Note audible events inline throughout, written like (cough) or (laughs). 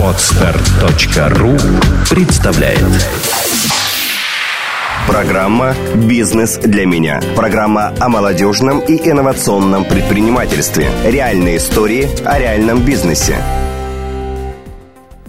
Отстар.ру представляет Программа «Бизнес для меня». Программа о молодежном и инновационном предпринимательстве. Реальные истории о реальном бизнесе.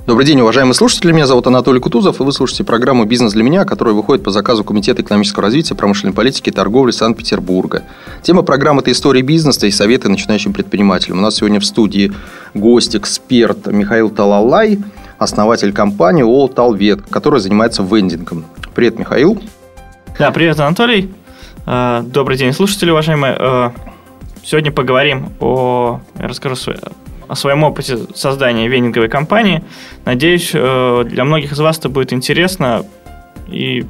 Добрый день, уважаемые слушатели. Меня зовут Анатолий Кутузов, и вы слушаете программу «Бизнес для меня», которая выходит по заказу Комитета экономического развития, промышленной политики и торговли Санкт-Петербурга. Тема программы – это история бизнеса и советы начинающим предпринимателям. У нас сегодня в студии гость, эксперт Михаил Талалай, основатель компании ООО «Талвет», которая занимается вендингом. Привет, Михаил. Да, привет, Анатолий. Э, добрый день, слушатели, уважаемые. Э, сегодня поговорим о... Я расскажу о своем опыте создания венинговой компании. Надеюсь, э, для многих из вас это будет интересно и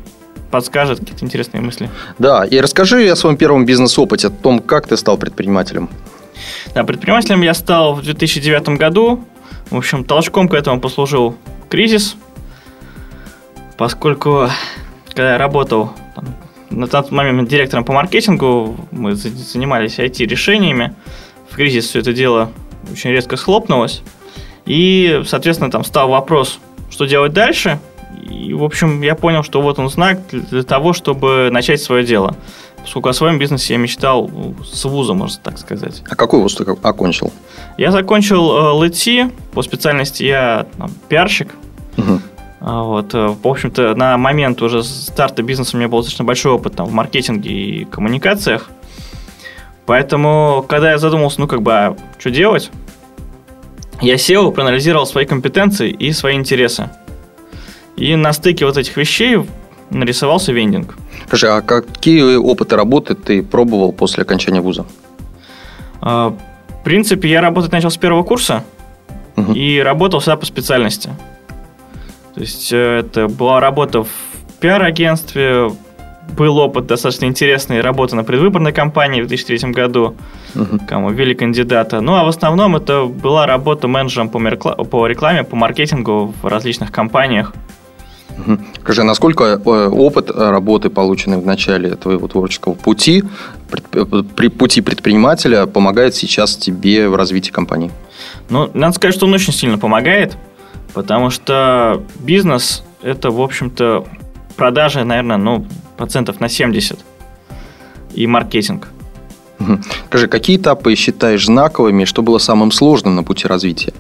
подскажет какие-то интересные мысли. Да, и расскажи о своем первом бизнес-опыте, о том, как ты стал предпринимателем. Да, предпринимателем я стал в 2009 году. В общем, толчком к этому послужил кризис, поскольку когда я работал там, на тот момент директором по маркетингу, мы занимались IT-решениями. В кризис все это дело очень резко схлопнулось. И, соответственно, там стал вопрос, что делать дальше. И, в общем, я понял, что вот он знак для того, чтобы начать свое дело. Поскольку о своем бизнесе я мечтал с вуза, можно так сказать. А какой вуз ты окончил? Я закончил ЛТ, по специальности я там, пиарщик. Угу. Вот, э, в общем-то, на момент уже старта бизнеса у меня был достаточно большой опыт там, в маркетинге и коммуникациях. Поэтому, когда я задумался, ну, как бы, а что делать, я сел, проанализировал свои компетенции и свои интересы. И на стыке вот этих вещей нарисовался вендинг. Скажи, а какие опыты работы ты пробовал после окончания вуза? А, в принципе, я работать начал с первого курса угу. и работал всегда по специальности. То есть э, это была работа в пиар-агентстве, был опыт достаточно интересный работы на предвыборной кампании в 2003 году, угу. кому ввели кандидата. Ну, а в основном это была работа менеджером по, по рекламе, по маркетингу в различных компаниях. Скажи, а насколько э, опыт работы, полученный в начале твоего творческого пути, при пути предпринимателя, помогает сейчас тебе в развитии компании? Ну, надо сказать, что он очень сильно помогает, потому что бизнес – это, в общем-то, продажи, наверное, ну, процентов на 70 и маркетинг. Скажи, какие этапы считаешь знаковыми, что было самым сложным на пути развития?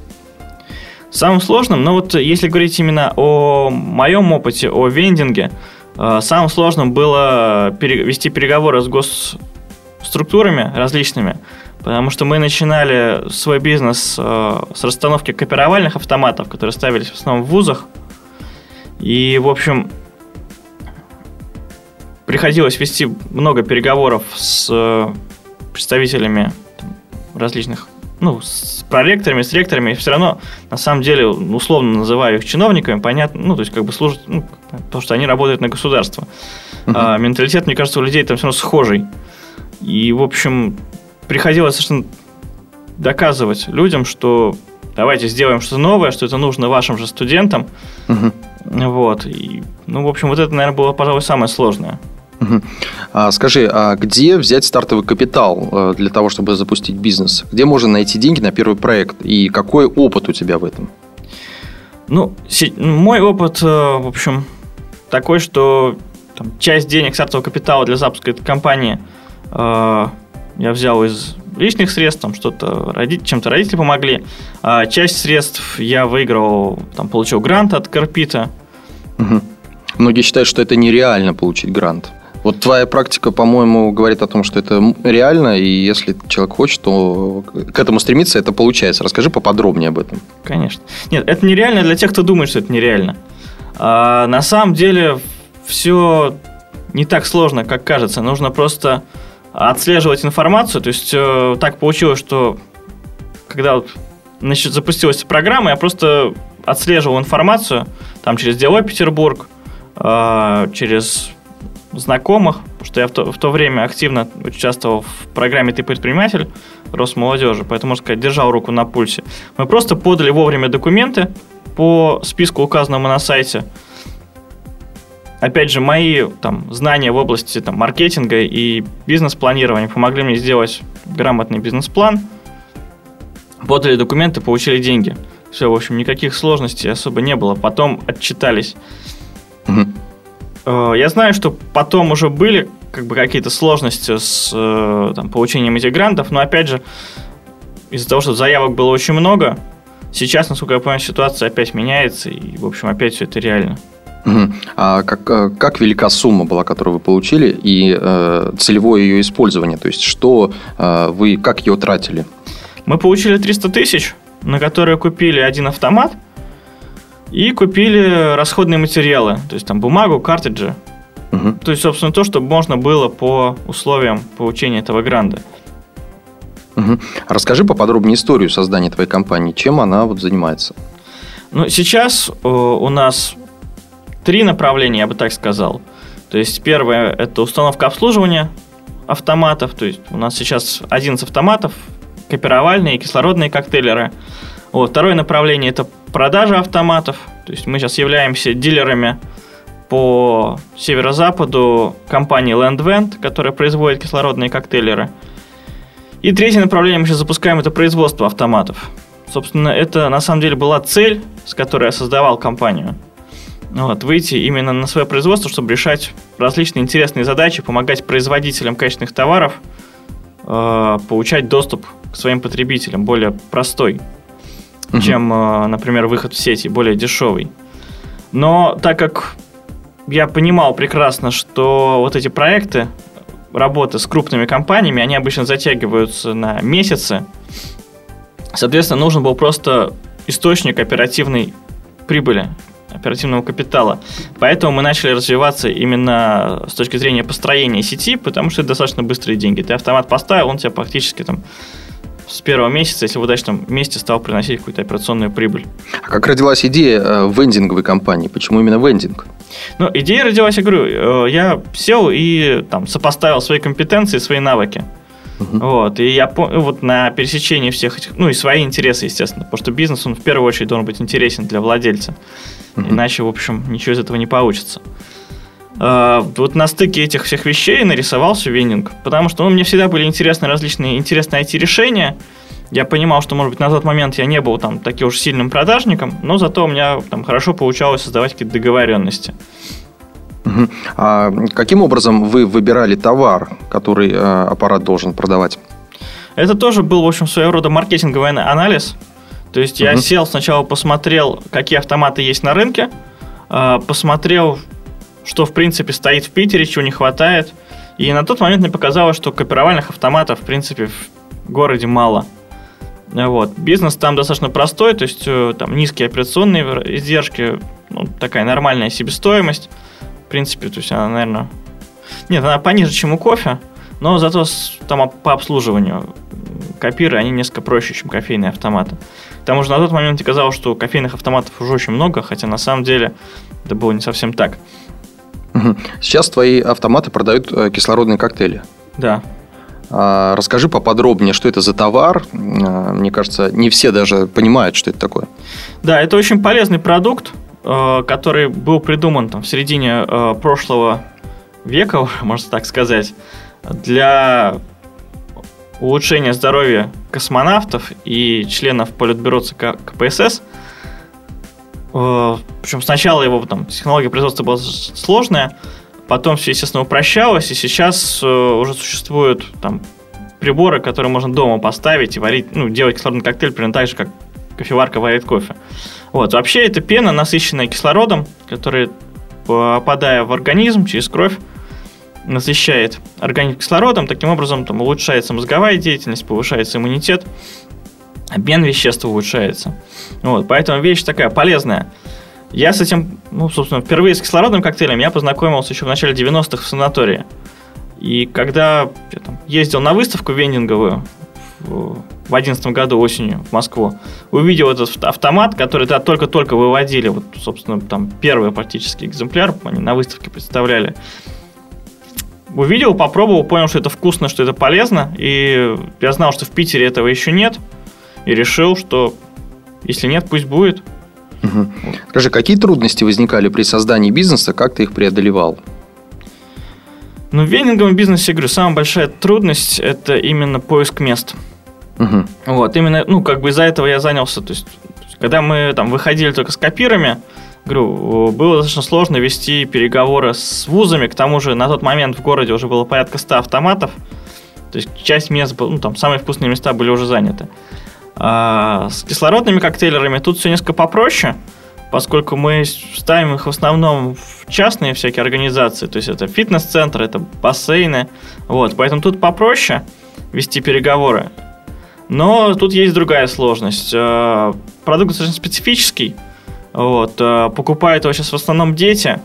Самым сложным, ну вот если говорить именно о моем опыте, о вендинге, э, самым сложным было вести переговоры с госструктурами различными, потому что мы начинали свой бизнес э, с расстановки копировальных автоматов, которые ставились в основном в вузах. И, в общем, приходилось вести много переговоров с э, представителями различных, ну, с проректорами, с ректорами, и все равно, на самом деле, условно называю их чиновниками, понятно, ну, то есть, как бы служат, ну, потому что они работают на государство. Uh-huh. А менталитет, мне кажется, у людей там все равно схожий. И, в общем, приходилось совершенно доказывать людям, что давайте сделаем что-то новое, что это нужно вашим же студентам. Uh-huh. Вот. И, ну, в общем, вот это, наверное, было, пожалуй, самое сложное. А, скажи, а где взять стартовый капитал э, для того, чтобы запустить бизнес? Где можно найти деньги на первый проект? И какой опыт у тебя в этом? Ну, мой опыт, э, в общем, такой, что там, часть денег стартового капитала для запуска этой компании э, я взял из личных средств, там что-то родители, чем-то родители помогли. А часть средств я выиграл, там получил грант от Карпита. Угу. Многие считают, что это нереально получить грант. Вот твоя практика, по-моему, говорит о том, что это реально, и если человек хочет, то к этому стремиться, это получается. Расскажи поподробнее об этом. Конечно. Нет, это нереально для тех, кто думает, что это нереально. А на самом деле все не так сложно, как кажется. Нужно просто отслеживать информацию. То есть э, так получилось, что когда вот, значит, запустилась программа, я просто отслеживал информацию там через Делой Петербург, э, через знакомых, что я в то, в то время активно участвовал в программе «Ты предприниматель» Росмолодежи, поэтому, можно сказать, держал руку на пульсе. Мы просто подали вовремя документы по списку, указанному на сайте. Опять же, мои там, знания в области там, маркетинга и бизнес-планирования помогли мне сделать грамотный бизнес-план. Подали документы, получили деньги. Все, в общем, никаких сложностей особо не было. Потом отчитались. Угу. Я знаю, что потом уже были как бы какие-то сложности с э, там, получением этих грантов, но опять же, из-за того, что заявок было очень много, сейчас, насколько я понимаю, ситуация опять меняется, и, в общем, опять все это реально. А как, э, как велика сумма была, которую вы получили, и э, целевое ее использование? То есть, что э, вы, как ее тратили? Мы получили 300 тысяч, на которые купили один автомат и купили расходные материалы, то есть там бумагу, картриджи. Угу. То есть, собственно, то, что можно было по условиям получения этого гранта. Угу. Расскажи поподробнее историю создания твоей компании. Чем она вот занимается? Ну, сейчас э, у нас три направления, я бы так сказал. То есть первое – это установка обслуживания автоматов. То есть у нас сейчас 11 автоматов, копировальные, кислородные коктейлеры. Вот. Второе направление – это продажа автоматов. То есть мы сейчас являемся дилерами по северо-западу компании Landvent, которая производит кислородные коктейлеры. И третье направление мы сейчас запускаем – это производство автоматов. Собственно, это на самом деле была цель, с которой я создавал компанию – вот, выйти именно на свое производство, чтобы решать различные интересные задачи, помогать производителям качественных товаров э, получать доступ к своим потребителям более простой, угу. чем, э, например, выход в сети, более дешевый. Но так как я понимал прекрасно, что вот эти проекты, работы с крупными компаниями, они обычно затягиваются на месяцы, соответственно, нужен был просто источник оперативной прибыли оперативного капитала. Поэтому мы начали развиваться именно с точки зрения построения сети, потому что это достаточно быстрые деньги. Ты автомат поставил, он тебе практически там с первого месяца, если в удачном месте, стал приносить какую-то операционную прибыль. А как родилась идея э, вендинговой компании? Почему именно вендинг? Ну, идея родилась, я говорю, э, я сел и там сопоставил свои компетенции, свои навыки. Uh-huh. Вот, и я вот на пересечении всех этих, ну и свои интересы, естественно, потому что бизнес, он в первую очередь должен быть интересен для владельца. Uh-huh. Иначе, в общем, ничего из этого не получится. Uh, вот на стыке этих всех вещей нарисовался вендинг, потому что ну, мне всегда были интересны различные интересные IT-решения. Я понимал, что, может быть, на тот момент я не был там таким уж сильным продажником, но зато у меня там хорошо получалось создавать какие-то договоренности. А каким образом вы выбирали товар, который э, аппарат должен продавать? Это тоже был, в общем, своего рода маркетинговый анализ. То есть я сел сначала, посмотрел, какие автоматы есть на рынке, э, посмотрел, что, в принципе, стоит в Питере, чего не хватает. И на тот момент мне показалось, что копировальных автоматов, в принципе, в городе мало. Вот. Бизнес там достаточно простой, то есть э, там низкие операционные издержки, ну, такая нормальная себестоимость принципе, то есть она, наверное... Нет, она пониже, чем у кофе, но зато там по обслуживанию копиры, они несколько проще, чем кофейные автоматы. К тому же на тот момент казалось, что кофейных автоматов уже очень много, хотя на самом деле это было не совсем так. Сейчас твои автоматы продают э, кислородные коктейли. Да. А, расскажи поподробнее, что это за товар. А, мне кажется, не все даже понимают, что это такое. Да, это очень полезный продукт. Э, который был придуман там, в середине э, прошлого века, (laughs) можно так сказать, для улучшения здоровья космонавтов и членов Политбюро ЦК КПСС. Э, причем сначала его там, технология производства была сложная, потом все, естественно, упрощалось, и сейчас уже существуют там приборы, которые можно дома поставить и варить, ну, делать кислородный коктейль примерно так же, как кофеварка варит кофе. Вот. Вообще это пена, насыщенная кислородом, которая, попадая в организм через кровь, насыщает организм кислородом, таким образом там, улучшается мозговая деятельность, повышается иммунитет, обмен веществ улучшается. Вот, поэтому вещь такая полезная. Я с этим, ну, собственно, впервые с кислородным коктейлем я познакомился еще в начале 90-х в санатории. И когда я там, ездил на выставку вендинговую в 2011 году осенью в Москву, увидел этот автомат, который тогда только-только выводили, вот, собственно, там первый практически экземпляр, они на выставке представляли. Увидел, попробовал, понял, что это вкусно, что это полезно, и я знал, что в Питере этого еще нет, и решил, что если нет, пусть будет. Угу. Скажи, какие трудности возникали при создании бизнеса, как ты их преодолевал? Ну, в вендинговом бизнесе, я говорю, самая большая трудность – это именно поиск мест. Угу. Вот, именно, ну, как бы из-за этого я занялся, то есть когда мы там выходили только с копирами, говорю, было достаточно сложно вести переговоры с вузами, к тому же на тот момент в городе уже было порядка 100 автоматов, то есть часть мест, ну, там самые вкусные места были уже заняты. А с кислородными коктейлерами тут все несколько попроще, поскольку мы ставим их в основном в частные всякие организации, то есть это фитнес-центры, это бассейны, вот, поэтому тут попроще вести переговоры. Но тут есть другая сложность. Э, продукт достаточно специфический, вот, э, покупают его сейчас в основном дети,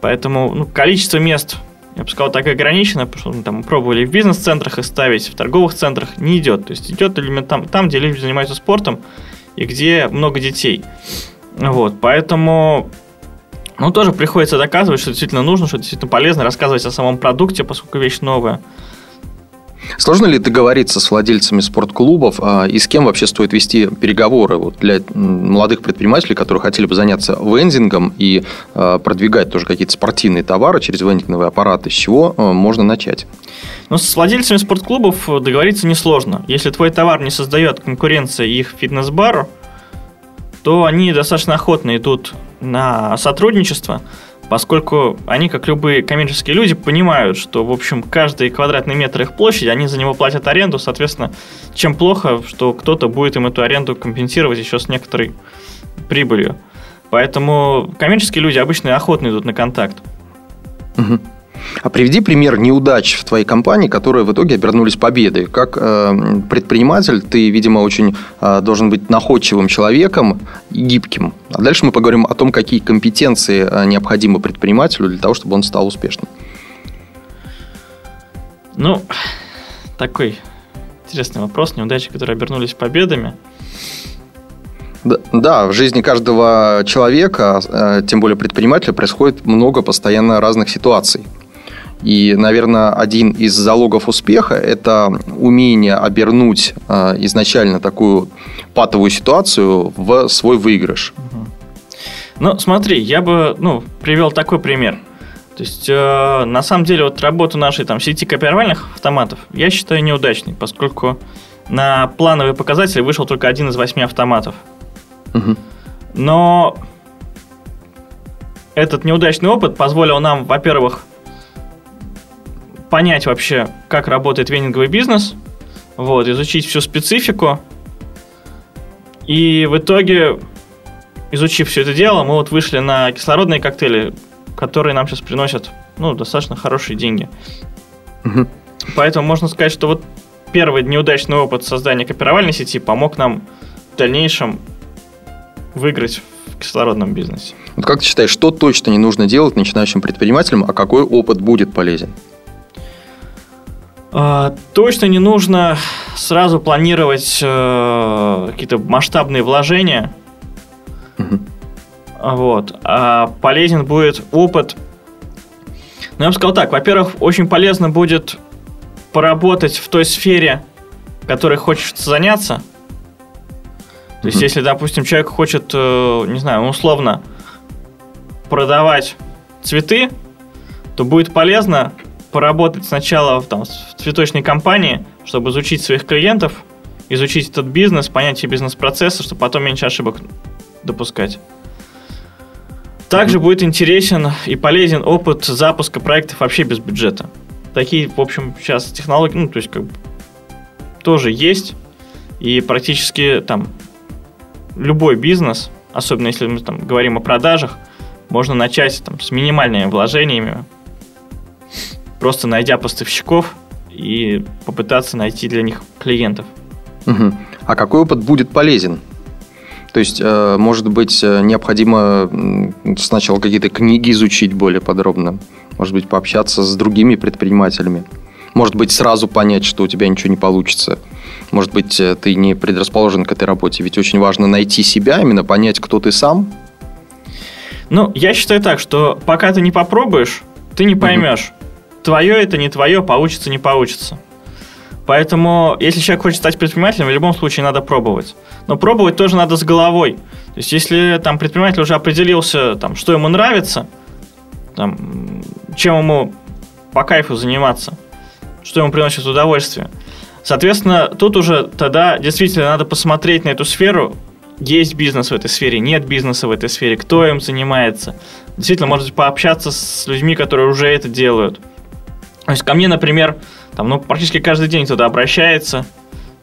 поэтому ну, количество мест, я бы сказал, так ограничено, потому что мы там пробовали в бизнес-центрах и ставить, в торговых центрах не идет. То есть идет именно там, там, где люди занимаются спортом и где много детей. Вот, поэтому ну, тоже приходится доказывать, что действительно нужно, что действительно полезно, рассказывать о самом продукте, поскольку вещь новая. Сложно ли договориться с владельцами спортклубов а, и с кем вообще стоит вести переговоры вот, для молодых предпринимателей, которые хотели бы заняться вендингом и а, продвигать тоже какие-то спортивные товары через вендинговые аппараты? С чего а, можно начать? Ну, с владельцами спортклубов договориться несложно. Если твой товар не создает конкуренции их фитнес-бару, то они достаточно охотно идут на сотрудничество, поскольку они, как любые коммерческие люди, понимают, что, в общем, каждый квадратный метр их площади, они за него платят аренду, соответственно, чем плохо, что кто-то будет им эту аренду компенсировать еще с некоторой прибылью. Поэтому коммерческие люди обычно охотно идут на контакт. Угу. А приведи пример неудач в твоей компании, которые в итоге обернулись победой. Как э, предприниматель ты, видимо, очень э, должен быть находчивым человеком и гибким. А дальше мы поговорим о том, какие компетенции э, необходимы предпринимателю для того, чтобы он стал успешным. Ну, такой интересный вопрос. Неудачи, которые обернулись победами. Да, в жизни каждого человека, э, тем более предпринимателя, происходит много постоянно разных ситуаций. И, наверное, один из залогов успеха – это умение обернуть э, изначально такую патовую ситуацию в свой выигрыш. Ну, смотри, я бы ну, привел такой пример. То есть, э, на самом деле, вот работу нашей там, сети копировальных автоматов я считаю неудачной, поскольку на плановые показатели вышел только один из восьми автоматов. Угу. Но этот неудачный опыт позволил нам, во-первых, понять вообще, как работает венинговый бизнес, вот, изучить всю специфику. И в итоге, изучив все это дело, мы вот вышли на кислородные коктейли, которые нам сейчас приносят ну, достаточно хорошие деньги. Угу. Поэтому можно сказать, что вот первый неудачный опыт создания копировальной сети помог нам в дальнейшем выиграть в кислородном бизнесе. Вот как ты считаешь, что точно не нужно делать начинающим предпринимателям, а какой опыт будет полезен? А, точно не нужно сразу планировать э, какие-то масштабные вложения. Угу. Вот. А полезен будет опыт. Ну, я бы сказал так. Во-первых, очень полезно будет поработать в той сфере, которой хочется заняться. То есть, если, допустим, человек хочет, э, не знаю, условно продавать цветы, то будет полезно поработать сначала там, в цветочной компании, чтобы изучить своих клиентов, изучить этот бизнес, понять все бизнес-процессы, чтобы потом меньше ошибок допускать. Также mm-hmm. будет интересен и полезен опыт запуска проектов вообще без бюджета. Такие, в общем, сейчас технологии, ну, то есть, как бы, тоже есть. И практически там любой бизнес, особенно если мы там говорим о продажах, можно начать там с минимальными вложениями, просто найдя поставщиков и попытаться найти для них клиентов. Угу. А какой опыт будет полезен? То есть, э, может быть, э, необходимо сначала какие-то книги изучить более подробно, может быть, пообщаться с другими предпринимателями, может быть, сразу понять, что у тебя ничего не получится. Может быть, э, ты не предрасположен к этой работе. Ведь очень важно найти себя, именно понять, кто ты сам. Ну, я считаю так, что пока ты не попробуешь, ты не поймешь, твое это не твое, получится, не получится. Поэтому, если человек хочет стать предпринимателем, в любом случае надо пробовать. Но пробовать тоже надо с головой. То есть, если там предприниматель уже определился, там, что ему нравится, там, чем ему по кайфу заниматься, что ему приносит удовольствие. Соответственно, тут уже тогда действительно надо посмотреть на эту сферу есть бизнес в этой сфере, нет бизнеса в этой сфере, кто им занимается. Действительно, может пообщаться с людьми, которые уже это делают. То есть ко мне, например, там, ну, практически каждый день кто-то обращается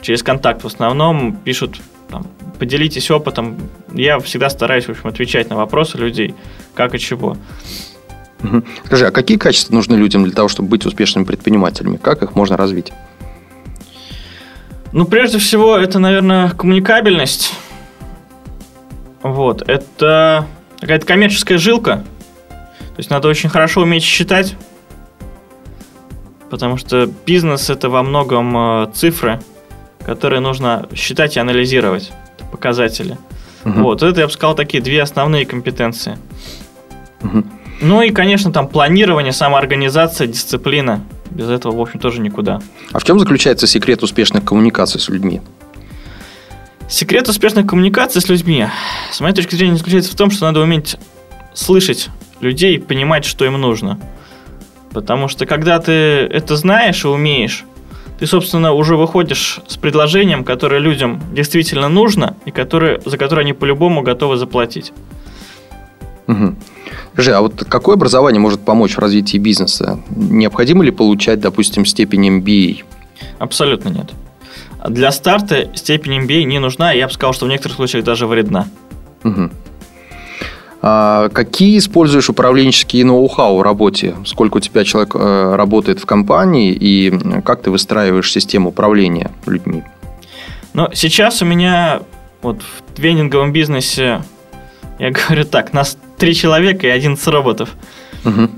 через контакт в основном, пишут, там, поделитесь опытом. Я всегда стараюсь, в общем, отвечать на вопросы людей, как и чего. Скажи, а какие качества нужны людям для того, чтобы быть успешными предпринимателями? Как их можно развить? Ну, прежде всего, это, наверное, коммуникабельность. Вот, это какая-то коммерческая жилка. То есть надо очень хорошо уметь считать, потому что бизнес это во многом э, цифры, которые нужно считать и анализировать, показатели. Угу. Вот, это я бы сказал такие две основные компетенции. Угу. Ну и, конечно, там планирование, самоорганизация, дисциплина. Без этого, в общем, тоже никуда. А в чем заключается секрет успешных коммуникаций с людьми? Секрет успешной коммуникации с людьми, с моей точки зрения, заключается в том, что надо уметь слышать людей, понимать, что им нужно. Потому что когда ты это знаешь и умеешь, ты, собственно, уже выходишь с предложением, которое людям действительно нужно и которое, за которое они по-любому готовы заплатить. Угу. Скажи, а вот какое образование может помочь в развитии бизнеса? Необходимо ли получать, допустим, степень MBA? Абсолютно нет. Для старта степень MBA не нужна, я бы сказал, что в некоторых случаях даже вредна. Угу. А какие используешь управленческие ноу-хау в работе? Сколько у тебя человек э, работает в компании и как ты выстраиваешь систему управления людьми? Ну, сейчас у меня вот в тренинговом бизнесе, я говорю так, нас три человека и 11 роботов. Угу.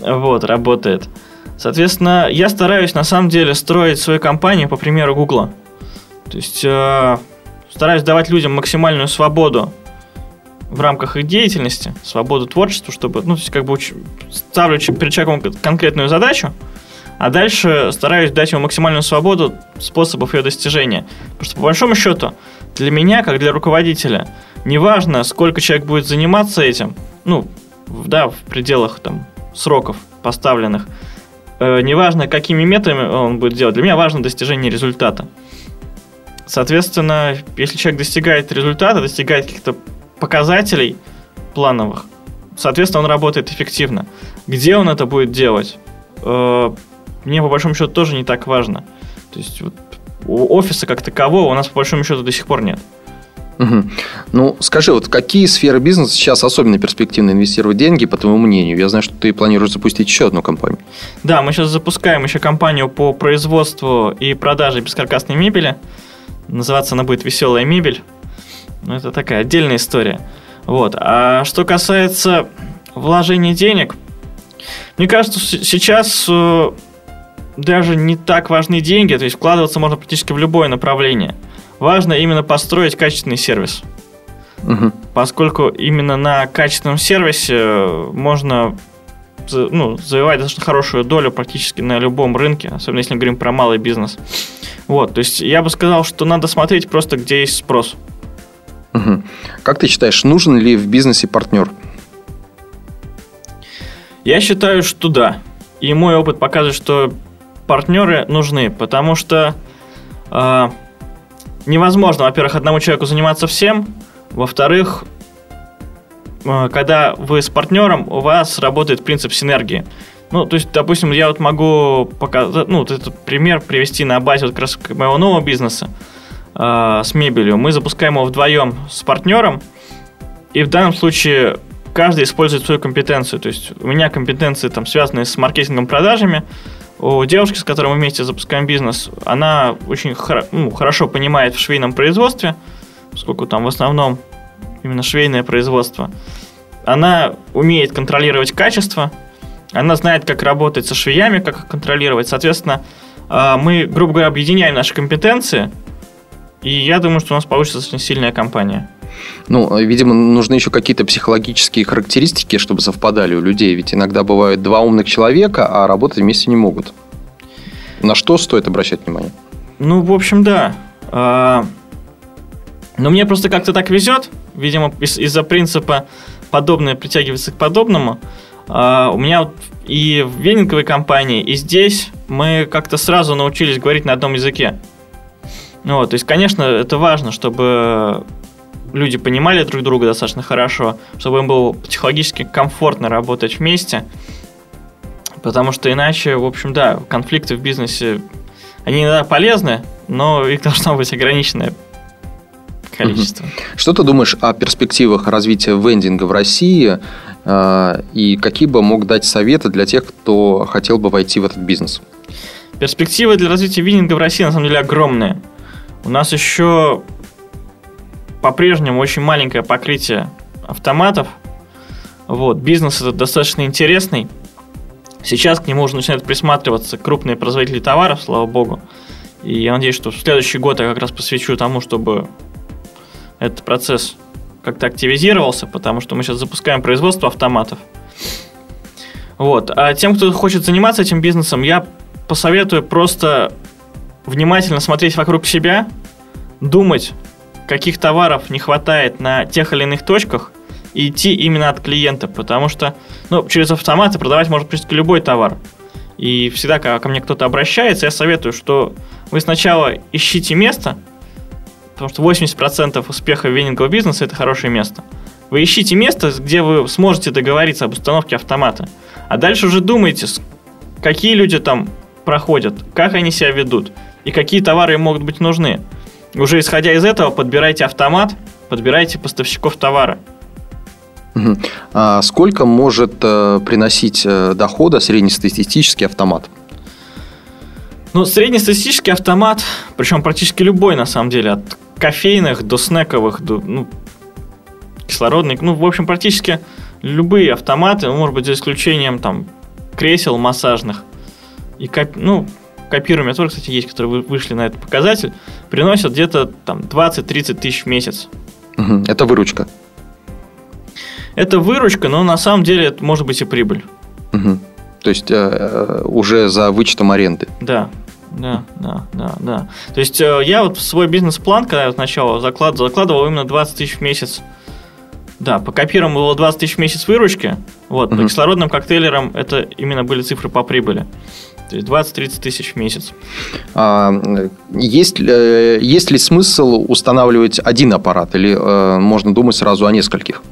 Вот, работает. Соответственно, я стараюсь на самом деле строить свою компанию по примеру Гугла. То есть э, стараюсь давать людям максимальную свободу в рамках их деятельности, свободу творчеству, чтобы, ну, то есть как бы ставлю перед человеком конкретную задачу, а дальше стараюсь дать ему максимальную свободу способов ее достижения. Потому что, по большому счету, для меня, как для руководителя, неважно, сколько человек будет заниматься этим, ну, да, в пределах там сроков поставленных, э, неважно, какими методами он будет делать, для меня важно достижение результата. Соответственно, если человек достигает результата, достигает каких-то показателей плановых, соответственно, он работает эффективно. Где он это будет делать? Э, мне, по большому счету, тоже не так важно. То есть, вот, офиса как такового у нас, по большому счету, до сих пор нет. Угу. Ну, скажи, вот какие сферы бизнеса сейчас особенно перспективно инвестировать деньги, по твоему мнению? Я знаю, что ты планируешь запустить еще одну компанию. Да, мы сейчас запускаем еще компанию по производству и продаже бескаркасной мебели. Называться она будет «Веселая мебель». Ну, это такая отдельная история. Вот. А что касается вложения денег, мне кажется, сейчас э, даже не так важны деньги, то есть вкладываться можно практически в любое направление. Важно именно построить качественный сервис. Угу. Поскольку именно на качественном сервисе э, можно ну, завоевать достаточно хорошую долю практически на любом рынке, особенно если мы говорим про малый бизнес. Вот, то есть я бы сказал, что надо смотреть просто, где есть спрос. Угу. Как ты считаешь, нужен ли в бизнесе партнер? Я считаю, что да. И мой опыт показывает, что партнеры нужны, потому что э, невозможно, во-первых, одному человеку заниматься всем, во-вторых, э, когда вы с партнером, у вас работает принцип синергии. Ну, то есть, допустим, я вот могу показать, ну, вот этот пример привести на базе вот как раз моего нового бизнеса э, с мебелью. Мы запускаем его вдвоем с партнером, и в данном случае каждый использует свою компетенцию. То есть у меня компетенции там связанные с маркетингом, продажами. У девушки, с которой мы вместе запускаем бизнес, она очень хор- ну, хорошо понимает в швейном производстве, поскольку там в основном именно швейное производство. Она умеет контролировать качество, она знает, как работать со швеями, как их контролировать. Соответственно, э, мы, грубо говоря, объединяем наши компетенции, и я думаю, что у нас получится очень сильная компания. Ну, видимо, нужны еще какие-то психологические характеристики, чтобы совпадали у людей. Ведь иногда бывают два умных человека, а работать вместе не могут. На что стоит обращать внимание? Ну, в общем, да. А, но мне просто как-то так везет. Видимо, из- за принципа подобное притягивается к подобному. А, у меня вот и в венинговой компании, и здесь мы как-то сразу научились говорить на одном языке. Ну, вот, то есть, конечно, это важно, чтобы люди понимали друг друга достаточно хорошо, чтобы им было психологически комфортно работать вместе. Потому что иначе, в общем, да, конфликты в бизнесе, они иногда полезны, но их должно быть ограниченное количество. Что ты думаешь о перспективах развития вендинга в России э, и какие бы мог дать советы для тех, кто хотел бы войти в этот бизнес? Перспективы для развития вендинга в России на самом деле огромные. У нас еще по-прежнему очень маленькое покрытие автоматов. Вот, бизнес этот достаточно интересный. Сейчас к нему уже начинают присматриваться крупные производители товаров, слава богу. И я надеюсь, что в следующий год я как раз посвящу тому, чтобы этот процесс как-то активизировался, потому что мы сейчас запускаем производство автоматов. Вот. А тем, кто хочет заниматься этим бизнесом, я посоветую просто внимательно смотреть вокруг себя, думать, каких товаров не хватает на тех или иных точках, и идти именно от клиента, потому что ну, через автоматы продавать может практически любой товар. И всегда, когда ко мне кто-то обращается, я советую, что вы сначала ищите место, потому что 80% успеха венингового бизнеса – это хорошее место. Вы ищите место, где вы сможете договориться об установке автомата. А дальше уже думайте, какие люди там проходят, как они себя ведут и какие товары им могут быть нужны. Уже исходя из этого, подбирайте автомат, подбирайте поставщиков товара. А сколько может э, приносить э, дохода среднестатистический автомат? Ну, среднестатистический автомат, причем практически любой, на самом деле, от кофейных до снековых, до ну, кислородных, ну, в общем, практически любые автоматы, ну, может быть, за исключением там кресел массажных и ну, копируемые тоже, кстати, есть, которые вышли на этот показатель, приносят где-то там 20-30 тысяч в месяц. Это выручка. Это выручка, но на самом деле это может быть и прибыль. Угу. То есть э, уже за вычетом аренды. Да, да, да, да, да. То есть э, я вот в свой бизнес-план, когда я сначала закладывал, закладывал именно 20 тысяч в месяц. Да, по копирам было 20 тысяч в месяц выручки. Вот, угу. по кислородным коктейлерам это именно были цифры по прибыли. То есть 20-30 тысяч в месяц. А, есть, э, есть ли смысл устанавливать один аппарат или э, можно думать сразу о нескольких?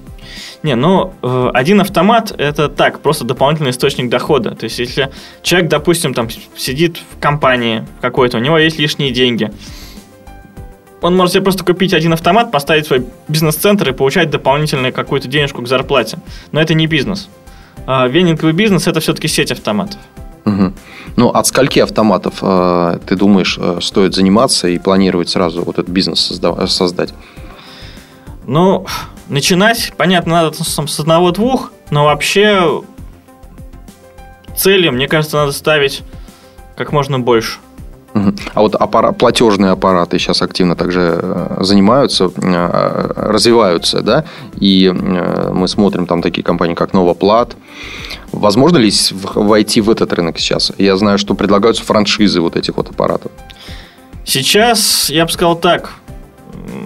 Не, ну, э, один автомат – это так, просто дополнительный источник дохода. То есть, если человек, допустим, там сидит в компании какой-то, у него есть лишние деньги, он может себе просто купить один автомат, поставить свой бизнес-центр и получать дополнительную какую-то денежку к зарплате. Но это не бизнес. А венинговый бизнес – это все-таки сеть автоматов. Угу. Ну, от скольки автоматов э, ты думаешь, э, стоит заниматься и планировать сразу вот этот бизнес создать? Ну, начинать, понятно, надо с одного-двух, но вообще цели, мне кажется, надо ставить как можно больше. А вот аппарат, платежные аппараты сейчас активно также э, занимаются, э, развиваются, да, и э, мы смотрим там такие компании, как Новоплат. Возможно ли войти в этот рынок сейчас? Я знаю, что предлагаются франшизы вот этих вот аппаратов. Сейчас, я бы сказал так,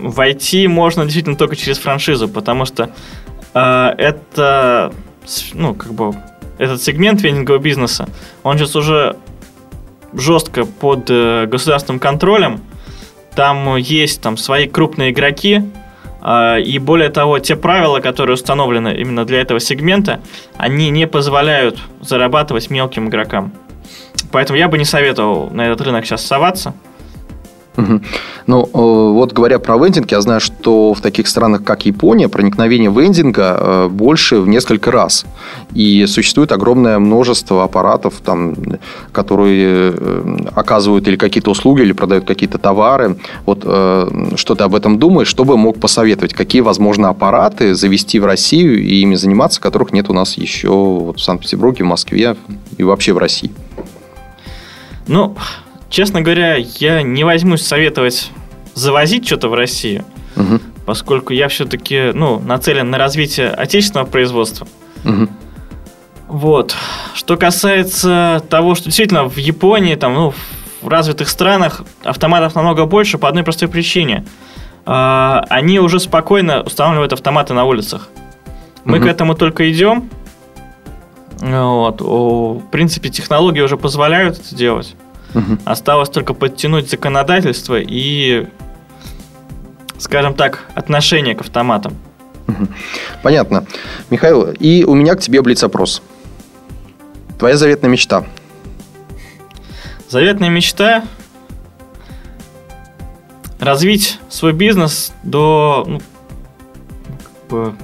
войти можно действительно только через франшизу, потому что э, это, ну, как бы, этот сегмент вендингового бизнеса, он сейчас уже жестко под э, государственным контролем. Там есть там свои крупные игроки, э, и более того, те правила, которые установлены именно для этого сегмента, они не позволяют зарабатывать мелким игрокам. Поэтому я бы не советовал на этот рынок сейчас соваться. Ну, вот говоря про вендинг, я знаю, что в таких странах, как Япония, проникновение вендинга э, больше в несколько раз. И существует огромное множество аппаратов, там, которые э, оказывают или какие-то услуги, или продают какие-то товары. Вот э, что ты об этом думаешь? Что бы мог посоветовать? Какие, возможно, аппараты завести в Россию и ими заниматься, которых нет у нас еще вот в Санкт-Петербурге, в Москве и вообще в России? Ну, Честно говоря, я не возьмусь советовать завозить что-то в Россию, угу. поскольку я все-таки ну, нацелен на развитие отечественного производства. Угу. Вот. Что касается того, что действительно в Японии, там, ну, в развитых странах автоматов намного больше по одной простой причине. А, они уже спокойно устанавливают автоматы на улицах. Мы угу. к этому только идем. Вот. В принципе, технологии уже позволяют это делать. Угу. Осталось только подтянуть законодательство и скажем так, отношение к автоматам. Понятно. Михаил, и у меня к тебе блиц-опрос. Твоя заветная мечта? Заветная мечта развить свой бизнес до, ну, как бы,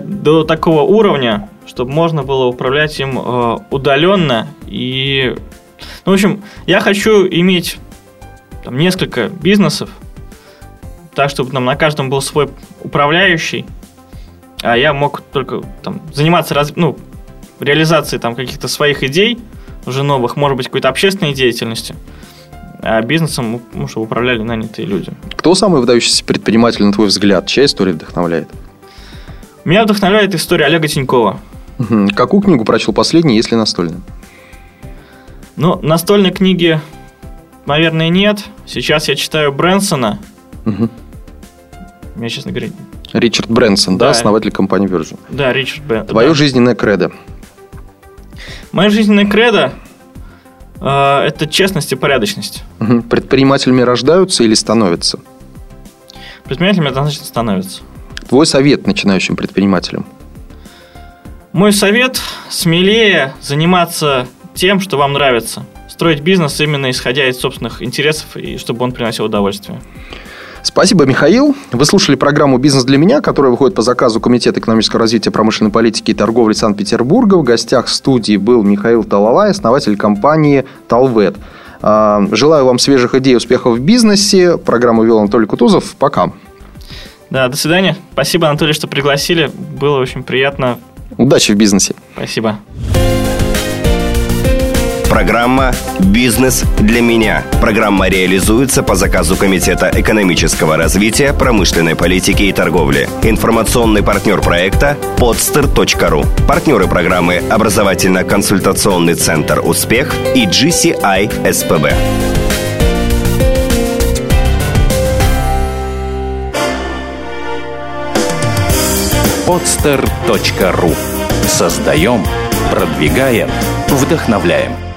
до такого уровня, чтобы можно было управлять им э, удаленно. И, ну, в общем, я хочу иметь там, несколько бизнесов, так, чтобы там на каждом был свой управляющий, а я мог только там, заниматься раз, ну, реализацией там, каких-то своих идей, уже новых, может быть, какой-то общественной деятельностью, а бизнесом, ну, чтобы управляли нанятые люди. Кто самый выдающийся предприниматель, на твой взгляд? Чья история вдохновляет? Меня вдохновляет история Олега Тинькова. Угу. Какую книгу прочел последний, если настольную? Ну, настольной книги, наверное, нет. Сейчас я читаю Брэнсона. Угу. Я, честно говоря... Ричард Брэнсон, да, да основатель компании Virgin. Да, Ричард Брэнсон. Твое да. жизненное кредо. Мое жизненное кредо э, – это честность и порядочность. Угу. Предпринимателями рождаются или становятся? Предпринимателями однозначно становятся. Твой совет начинающим предпринимателям? Мой совет – смелее заниматься тем, что вам нравится. Строить бизнес именно исходя из собственных интересов и чтобы он приносил удовольствие. Спасибо, Михаил. Вы слушали программу «Бизнес для меня», которая выходит по заказу Комитета экономического развития промышленной политики и торговли Санкт-Петербурга. В гостях студии был Михаил Талалай, основатель компании «Талвет». А, желаю вам свежих идей и успехов в бизнесе. Программу вел Анатолий Кутузов. Пока. Да, до свидания. Спасибо, Анатолий, что пригласили. Было очень приятно. Удачи в бизнесе. Спасибо. Программа «Бизнес для меня». Программа реализуется по заказу Комитета экономического развития, промышленной политики и торговли. Информационный партнер проекта – podster.ru. Партнеры программы «Образовательно-консультационный центр «Успех» и GCI СПБ. podster.ru Создаем, продвигаем, вдохновляем.